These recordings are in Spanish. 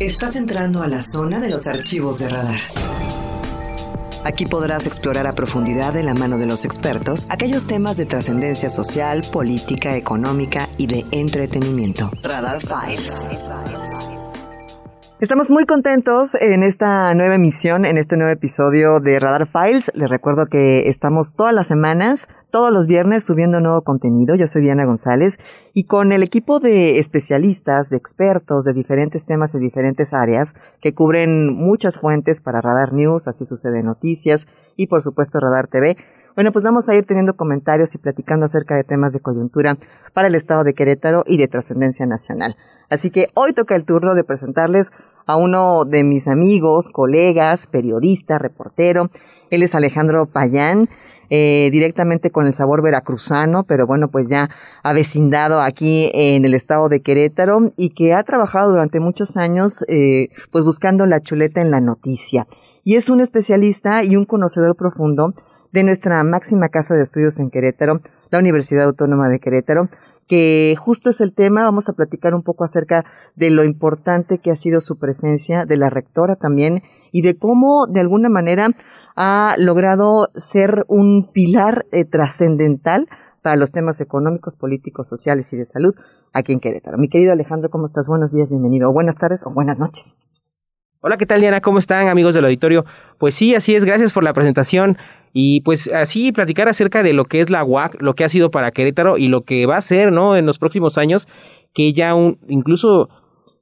Estás entrando a la zona de los archivos de radar. Aquí podrás explorar a profundidad de la mano de los expertos aquellos temas de trascendencia social, política, económica y de entretenimiento. Radar Files. Estamos muy contentos en esta nueva emisión, en este nuevo episodio de Radar Files. Les recuerdo que estamos todas las semanas, todos los viernes subiendo nuevo contenido. Yo soy Diana González y con el equipo de especialistas, de expertos de diferentes temas y diferentes áreas que cubren muchas fuentes para Radar News, así sucede noticias y por supuesto Radar TV. Bueno, pues vamos a ir teniendo comentarios y platicando acerca de temas de coyuntura para el estado de Querétaro y de trascendencia nacional. Así que hoy toca el turno de presentarles a uno de mis amigos, colegas, periodista, reportero. Él es Alejandro Payán, eh, directamente con el sabor veracruzano, pero bueno, pues ya avecindado aquí en el estado de Querétaro y que ha trabajado durante muchos años eh, pues buscando la chuleta en la noticia. Y es un especialista y un conocedor profundo de nuestra máxima casa de estudios en Querétaro, la Universidad Autónoma de Querétaro, que justo es el tema. Vamos a platicar un poco acerca de lo importante que ha sido su presencia, de la rectora también, y de cómo de alguna manera ha logrado ser un pilar eh, trascendental para los temas económicos, políticos, sociales y de salud aquí en Querétaro. Mi querido Alejandro, ¿cómo estás? Buenos días, bienvenido. O buenas tardes o buenas noches. Hola, ¿qué tal Diana? ¿Cómo están amigos del auditorio? Pues sí, así es, gracias por la presentación y pues así platicar acerca de lo que es la UAC, lo que ha sido para Querétaro y lo que va a ser, ¿no? En los próximos años, que ya un, incluso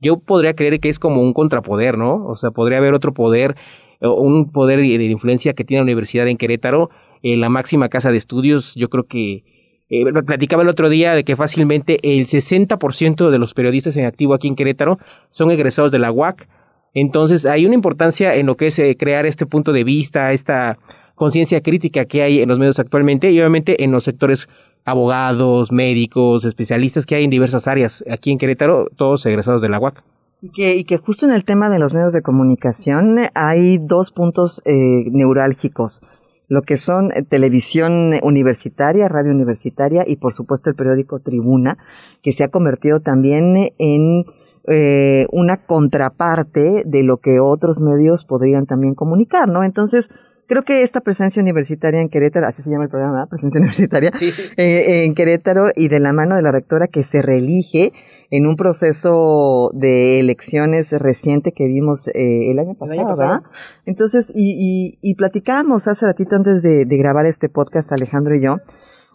yo podría creer que es como un contrapoder, ¿no? O sea, podría haber otro poder, un poder de influencia que tiene la universidad en Querétaro, eh, la máxima casa de estudios, yo creo que eh, platicaba el otro día de que fácilmente el 60% de los periodistas en activo aquí en Querétaro son egresados de la UAC entonces hay una importancia en lo que es eh, crear este punto de vista, esta conciencia crítica que hay en los medios actualmente y obviamente en los sectores abogados, médicos, especialistas que hay en diversas áreas. Aquí en Querétaro, todos egresados de la UAC. Y que, y que justo en el tema de los medios de comunicación hay dos puntos eh, neurálgicos lo que son eh, televisión universitaria, radio universitaria y por supuesto el periódico Tribuna, que se ha convertido también en eh, una contraparte de lo que otros medios podrían también comunicar, ¿no? Entonces, creo que esta presencia universitaria en Querétaro, así se llama el programa, presencia universitaria, eh, en Querétaro y de la mano de la rectora que se reelige en un proceso de elecciones reciente que vimos eh, el año pasado, ¿verdad? Entonces, y, y, y platicábamos hace ratito antes de, de, grabar este podcast, Alejandro y yo,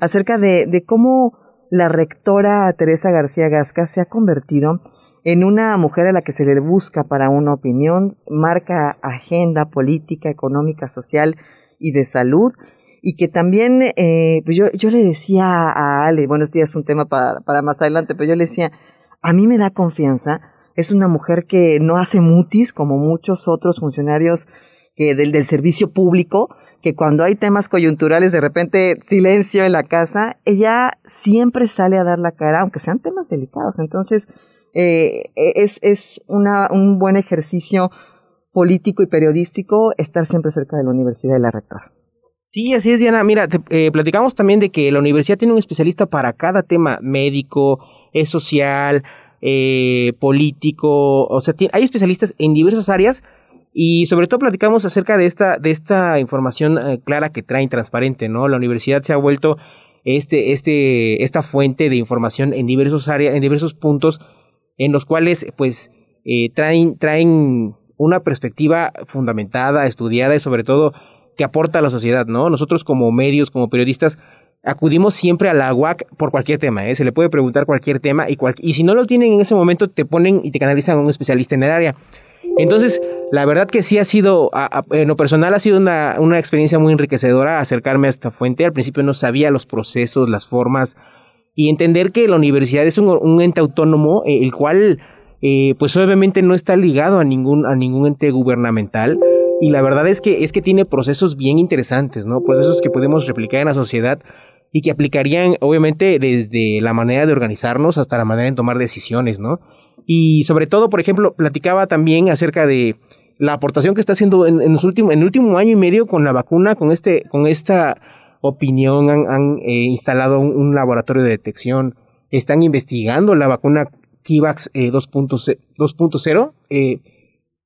acerca de, de cómo la rectora Teresa García Gasca se ha convertido en una mujer a la que se le busca para una opinión, marca agenda política, económica, social y de salud, y que también, eh, pues yo, yo le decía a Ale, bueno, este es un tema para, para más adelante, pero yo le decía, a mí me da confianza, es una mujer que no hace mutis como muchos otros funcionarios que del, del servicio público, que cuando hay temas coyunturales de repente silencio en la casa, ella siempre sale a dar la cara, aunque sean temas delicados. Entonces, eh, es, es una, un buen ejercicio político y periodístico estar siempre cerca de la universidad y la rectora. Sí, así es, Diana. Mira, eh, platicamos también de que la universidad tiene un especialista para cada tema médico, es social, eh, político, o sea, hay especialistas en diversas áreas y sobre todo platicamos acerca de esta, de esta información clara que traen transparente, ¿no? La universidad se ha vuelto este, este, esta fuente de información en diversos áreas, en diversos puntos en los cuales pues eh, traen, traen una perspectiva fundamentada, estudiada y sobre todo que aporta a la sociedad, ¿no? Nosotros como medios, como periodistas, acudimos siempre a la UAC por cualquier tema, ¿eh? Se le puede preguntar cualquier tema y, y si no lo tienen en ese momento te ponen y te canalizan a un especialista en el área. Entonces, la verdad que sí ha sido, en lo personal ha sido una, una experiencia muy enriquecedora acercarme a esta fuente. Al principio no sabía los procesos, las formas, y entender que la universidad es un, ente autónomo, eh, el cual, eh, pues obviamente no está ligado a ningún, a ningún ente gubernamental. Y la verdad es que, es que tiene procesos bien interesantes, ¿no? Procesos que podemos replicar en la sociedad y que aplicarían, obviamente, desde la manera de organizarnos hasta la manera de tomar decisiones, ¿no? Y sobre todo, por ejemplo, platicaba también acerca de la aportación que está haciendo en, últimos, en el último año y medio con la vacuna, con este, con esta opinión han, eh, instalado un, laboratorio de detección, están investigando la vacuna KIVAX 2.0.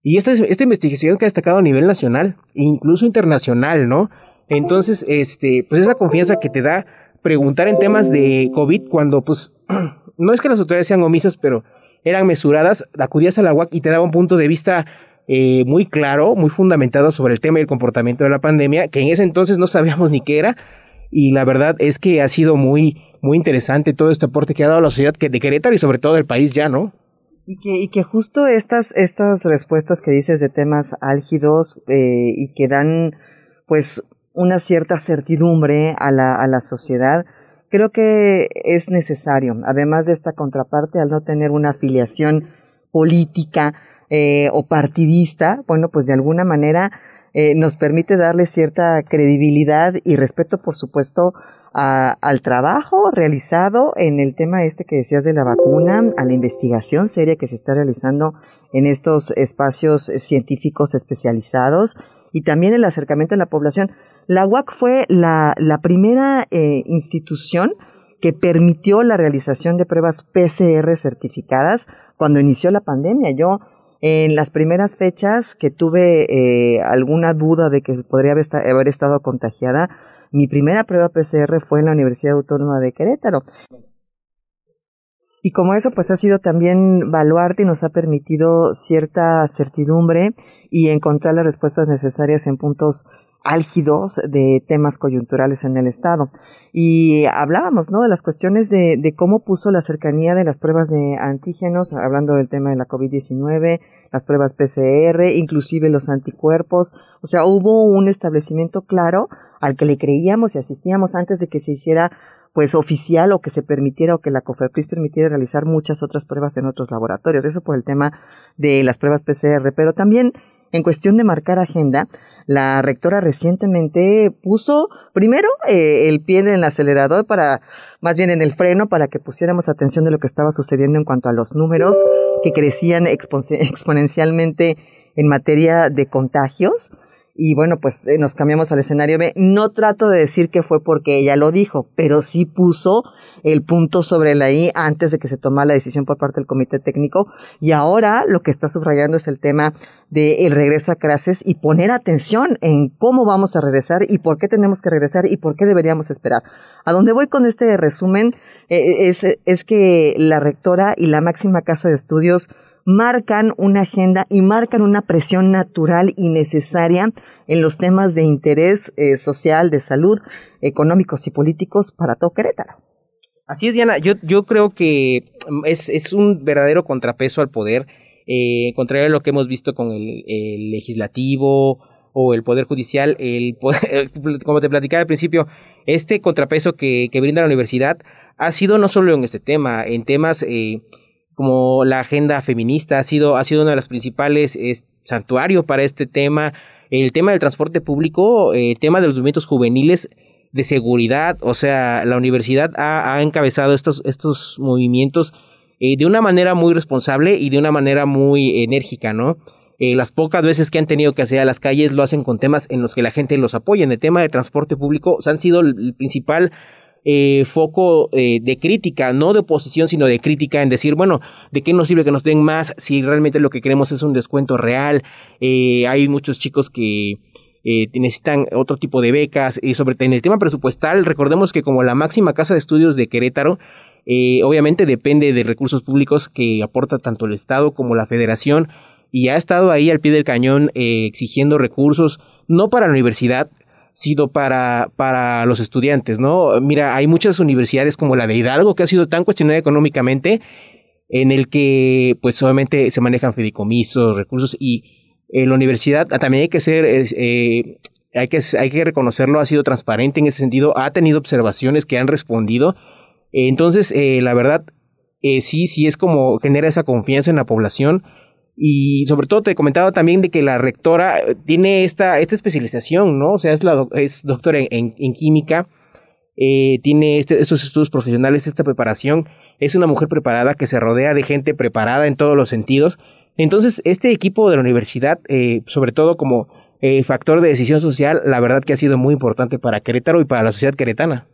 y esta, esta investigación que ha destacado a nivel nacional, incluso internacional, ¿no? Entonces, este, pues esa confianza que te da preguntar en temas de COVID cuando, pues, no es que las autoridades sean omisas, pero eran mesuradas, acudías a la UAC y te daba un punto de vista eh, muy claro, muy fundamentado sobre el tema y el comportamiento de la pandemia, que en ese entonces no sabíamos ni qué era, y la verdad es que ha sido muy, muy interesante todo este aporte que ha dado la sociedad de Querétaro y sobre todo del país ya, ¿no? Y que, y que justo estas, estas respuestas que dices de temas álgidos eh, y que dan pues una cierta certidumbre a la, a la sociedad, creo que es necesario, además de esta contraparte, al no tener una afiliación política eh, o partidista, bueno, pues de alguna manera eh, nos permite darle cierta credibilidad y respeto, por supuesto, al trabajo realizado en el tema este que decías de la vacuna, a la investigación seria que se está realizando en estos espacios científicos especializados y también el acercamiento a la población. La UAC fue la, la primera eh, institución que permitió la realización de pruebas PCR certificadas cuando inició la pandemia. Yo, en las primeras fechas que tuve eh, alguna duda de que podría haber estado contagiada, mi primera prueba PCR fue en la Universidad Autónoma de Querétaro. Y como eso pues ha sido también baluarte y nos ha permitido cierta certidumbre y encontrar las respuestas necesarias en puntos álgidos de temas coyunturales en el Estado. Y hablábamos, ¿no?, de las cuestiones de, de cómo puso la cercanía de las pruebas de antígenos, hablando del tema de la COVID-19, las pruebas PCR, inclusive los anticuerpos. O sea, hubo un establecimiento claro al que le creíamos y asistíamos antes de que se hiciera pues oficial o que se permitiera o que la COFEPRIS permitiera realizar muchas otras pruebas en otros laboratorios. Eso por el tema de las pruebas PCR, pero también en cuestión de marcar agenda, la rectora recientemente puso primero eh, el pie en el acelerador para, más bien en el freno, para que pusiéramos atención de lo que estaba sucediendo en cuanto a los números que crecían exponencialmente en materia de contagios y bueno, pues eh, nos cambiamos al escenario B. No trato de decir que fue porque ella lo dijo, pero sí puso el punto sobre la I antes de que se tomara la decisión por parte del comité técnico. Y ahora lo que está subrayando es el tema del regreso a clases y poner atención en cómo vamos a regresar y por qué tenemos que regresar y por qué deberíamos esperar. A donde voy con este resumen eh, es, es que la rectora y la máxima casa de estudios marcan una agenda y marcan una presión natural y necesaria en los temas de interés eh, social, de salud, económicos y políticos para todo Querétaro. Así es, Diana. Yo, yo creo que mm, es, es un verdadero contrapeso al poder, eh, contrario a lo que hemos visto con el, legislativo o el poder judicial, el como te platicaba al principio, este contrapeso que, que, brinda la universidad ha sido no solo en este tema, en temas eh, como la agenda feminista ha sido, ha sido una de las principales santuarios para este tema, el tema del transporte público, el eh, tema de los movimientos juveniles de seguridad, o sea, la universidad ha, encabezado estos, estos movimientos eh, de una manera muy responsable y de una manera muy enérgica, ¿no? Eh, las pocas veces que han tenido que hacer a las calles lo hacen con temas en los que la gente los apoya. En el tema de transporte público han sido el principal eh, foco eh, de crítica, no de oposición, sino de crítica en decir, bueno, ¿de qué nos sirve que nos den más si realmente lo que queremos es un descuento real? Eh, hay muchos chicos que necesitan otro tipo de becas y sobre en el tema presupuestal, recordemos que como la máxima casa de estudios de Querétaro, obviamente depende de recursos públicos que aporta tanto el Estado como la Federación y ha estado ahí al pie del cañón exigiendo recursos, no para la universidad, sido para, para los estudiantes, ¿no? Mira, hay muchas universidades como la de Hidalgo que ha sido tan cuestionada económicamente, en el que pues obviamente se manejan fideicomisos, recursos y en la universidad también hay que ser, eh, hay, que, hay que reconocerlo, ha sido transparente en ese sentido, ha tenido observaciones que han respondido. Entonces, eh, la verdad, eh, sí, sí es como genera esa confianza en la población y sobre todo te he comentado también de que la rectora tiene esta, esta especialización, ¿no? O sea, es, la, es doctora en, en, química, eh, tiene este, estos estudios profesionales, esta preparación, es una mujer preparada que se rodea de gente preparada en todos los sentidos. Entonces, este equipo de la universidad, eh, sobre todo como eh, factor de decisión social, la verdad que ha sido muy importante para Querétaro y para la sociedad queretana.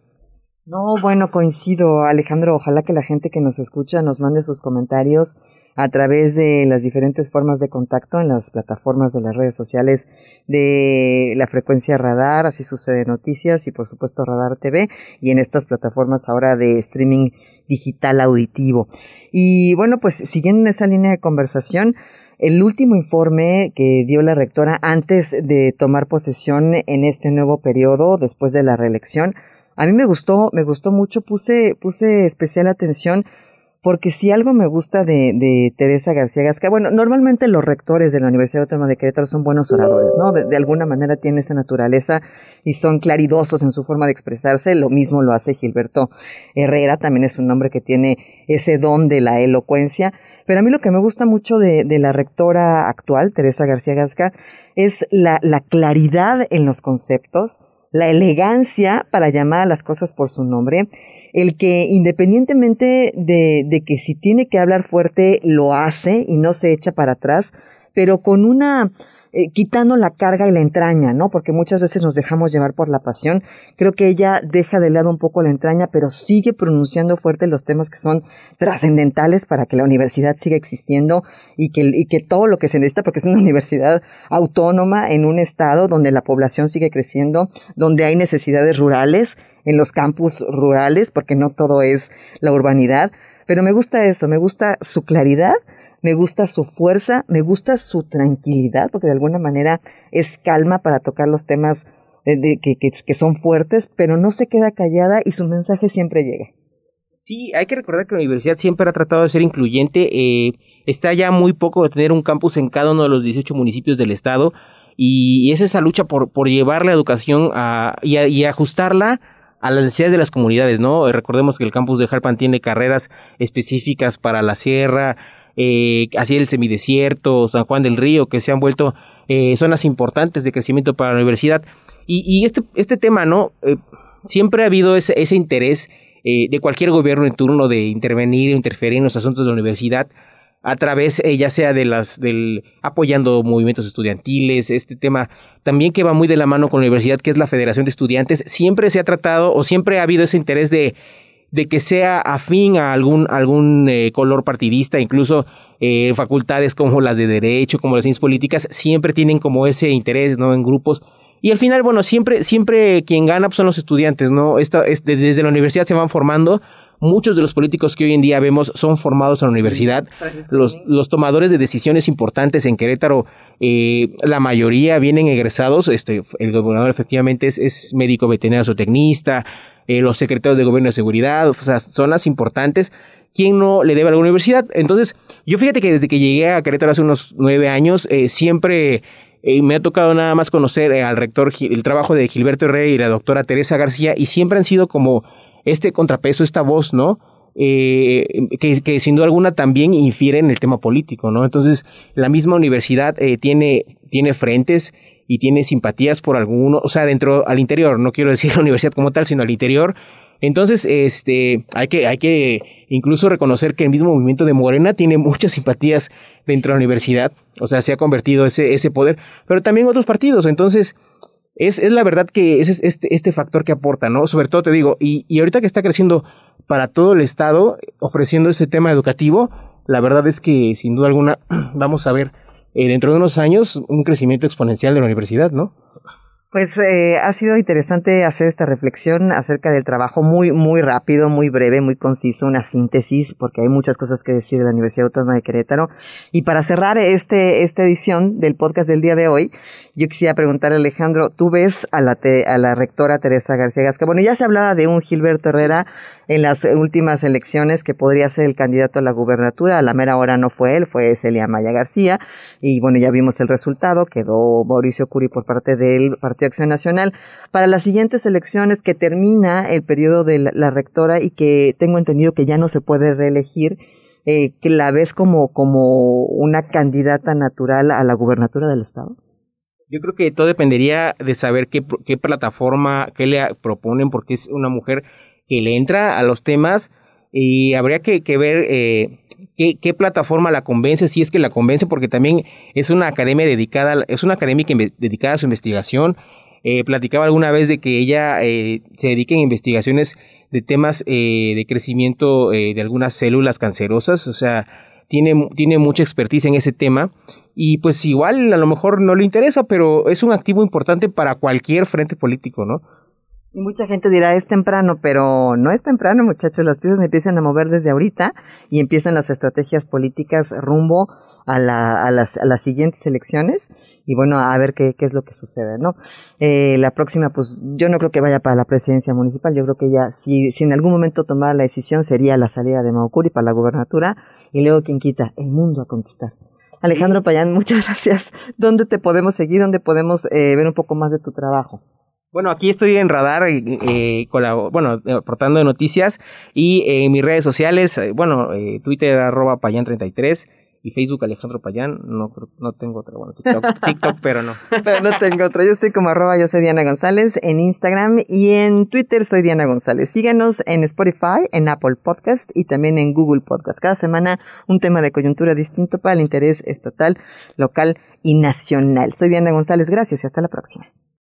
No, bueno, coincido, Alejandro. Ojalá que la gente que nos escucha nos mande sus comentarios a través de las diferentes formas de contacto en las plataformas de las redes sociales de la frecuencia Radar, así sucede noticias y por supuesto Radar TV y en estas plataformas ahora de streaming digital auditivo. Y bueno, pues siguiendo en esa línea de conversación, el último informe que dio la rectora antes de tomar posesión en este nuevo periodo, después de la reelección, a mí me gustó, me gustó mucho, puse, puse especial atención porque si algo me gusta de, de Teresa García Gasca, bueno, normalmente los rectores de la Universidad Autónoma de Querétaro son buenos oradores, ¿no? De, alguna manera tienen esa naturaleza y son claridosos en su forma de expresarse, lo mismo lo hace Gilberto Herrera, también es un hombre que tiene ese don de la elocuencia, pero a mí lo que me gusta mucho de, de la rectora actual, Teresa García Gasca, es la claridad en los conceptos, la elegancia para llamar a las cosas por su nombre, el que independientemente de, de, que si tiene que hablar fuerte, lo hace y no se echa para atrás, pero con una, eh, quitando la carga y la entraña, ¿no? Porque muchas veces nos dejamos llevar por la pasión. Creo que ella deja de lado un poco la entraña, pero sigue pronunciando fuerte los temas que son trascendentales para que la universidad siga existiendo y que, y que todo lo que se necesita, porque es una universidad autónoma en un estado donde la población sigue creciendo, donde hay necesidades rurales, en los campus rurales, porque no todo es la urbanidad. Pero me gusta eso, me gusta su claridad, me gusta su fuerza, me gusta su tranquilidad, porque de alguna manera es calma para tocar los temas de, que, son fuertes, pero no se queda callada y su mensaje siempre llega. Sí, hay que recordar que la universidad siempre ha tratado de ser incluyente. Eh, está ya muy poco de tener un campus en cada uno de los 18 municipios del estado y, es esa lucha por, por llevar la educación y, a, y ajustarla a las necesidades de las comunidades, ¿no? Recordemos que el campus de Jalpan tiene carreras específicas para la sierra, eh, así el semidesierto, San Juan del Río, que se han vuelto eh, zonas importantes de crecimiento para la universidad. Y, este, este tema, ¿no? Eh, siempre ha habido ese, interés eh, de cualquier gobierno en turno de intervenir o interferir en los asuntos de la universidad a través ya sea de las del apoyando movimientos estudiantiles, este tema también que va muy de la mano con la universidad que es la Federación de Estudiantes, siempre se ha tratado o siempre ha habido ese interés de de que sea afín a algún algún eh, color partidista, incluso eh, facultades como las de derecho, como las ciencias políticas, siempre tienen como ese interés, ¿no? En grupos y al final, bueno, siempre, siempre quien gana pues, son los estudiantes, ¿no? Esta, es, desde la universidad se van formando. Muchos de los políticos que hoy en día vemos son formados en la universidad. Los, los tomadores de decisiones importantes en Querétaro, eh, la mayoría vienen egresados. Este, el gobernador efectivamente es, es médico veterinario zootecnista, eh, los secretarios de gobierno de seguridad, o sea, zonas importantes. ¿Quién no le debe a la universidad? Entonces, yo fíjate que desde que llegué a Querétaro hace unos nueve años, eh, siempre eh, me ha tocado nada más conocer al rector, el trabajo de Gilberto Herrera y la doctora Teresa García, y siempre han sido como este contrapeso, esta voz, ¿no? Eh, que, sin duda alguna también infiere en el tema político, ¿no? Entonces, la misma universidad eh, tiene, tiene frentes y tiene simpatías por alguno, o sea, dentro, al interior, no quiero decir la universidad como tal, sino al interior, entonces, este, hay que, hay que incluso reconocer que el mismo movimiento de Morena tiene muchas simpatías dentro de la universidad, o sea, se ha convertido ese, ese poder, pero también otros partidos, entonces, es, es la verdad que es este, este factor que aporta, ¿no? Sobre todo te digo, y, y ahorita que está creciendo para todo el Estado, ofreciendo ese tema educativo, la verdad es que sin duda alguna vamos a ver eh, dentro de unos años un crecimiento exponencial de la universidad, ¿no? Pues eh, ha sido interesante hacer esta reflexión acerca del trabajo muy, muy rápido, muy breve, muy conciso, una síntesis, porque hay muchas cosas que decir de la Universidad Autónoma de Querétaro. Y para cerrar este, esta edición del podcast del día de hoy, yo quisiera preguntarle a Alejandro, ¿tú ves a la, te, a la rectora Teresa García Gasca? Bueno, ya se hablaba de un Gilberto Herrera en las últimas elecciones que podría ser el candidato a la gubernatura. A la mera hora no fue él, fue Celia Maya García. Y bueno, ya vimos el resultado, quedó Mauricio Curi por parte del Partido Acción Nacional. Para las siguientes elecciones que termina el periodo de la, rectora y que tengo entendido que ya no se puede reelegir, eh, que la ves como, como una candidata natural a la gubernatura del Estado? Yo creo que todo dependería de saber qué, qué plataforma, qué le proponen, porque es una mujer que le entra a los temas y habría que, que ver eh, qué, qué, plataforma la convence, si es que la convence, porque también es una academia dedicada, es una academia dedicada a su investigación, eh, platicaba alguna vez de que ella eh, se dedica en investigaciones de temas eh, de crecimiento de algunas células cancerosas, o sea, tiene, tiene mucha expertise en ese tema y pues igual a lo mejor no le interesa, pero es un activo importante para cualquier frente político, ¿no? Y mucha gente dirá, es temprano, pero no es temprano, muchachos. Las piezas empiezan a mover desde ahorita y empiezan las estrategias políticas rumbo a, la, a, las, a las siguientes elecciones y bueno, a ver qué, qué es lo que sucede, ¿no? Eh, la próxima, pues yo no creo que vaya para la presidencia municipal, yo creo que ya, si, si en algún momento tomara la decisión, sería la salida de Maucuri para la gubernatura y luego quien quita, el mundo a conquistar. Alejandro Payán, muchas gracias. ¿Dónde te podemos seguir? ¿Dónde podemos eh, ver un poco más de tu trabajo? Bueno, aquí estoy en Radar, eh, eh bueno, aportando de noticias y en mis redes sociales, eh, bueno, eh, Twitter arroba Payán33 y Facebook Alejandro Payán, no, no tengo otra, bueno, TikTok, TikTok, pero no. Pero no tengo otra, yo estoy como arroba yo soy Diana González en Instagram y en Twitter soy Diana González. Síganos en Spotify, en Apple Podcast y también en Google Podcast. Cada semana un tema de coyuntura distinto para el interés estatal, local y nacional. Soy Diana González, gracias y hasta la próxima.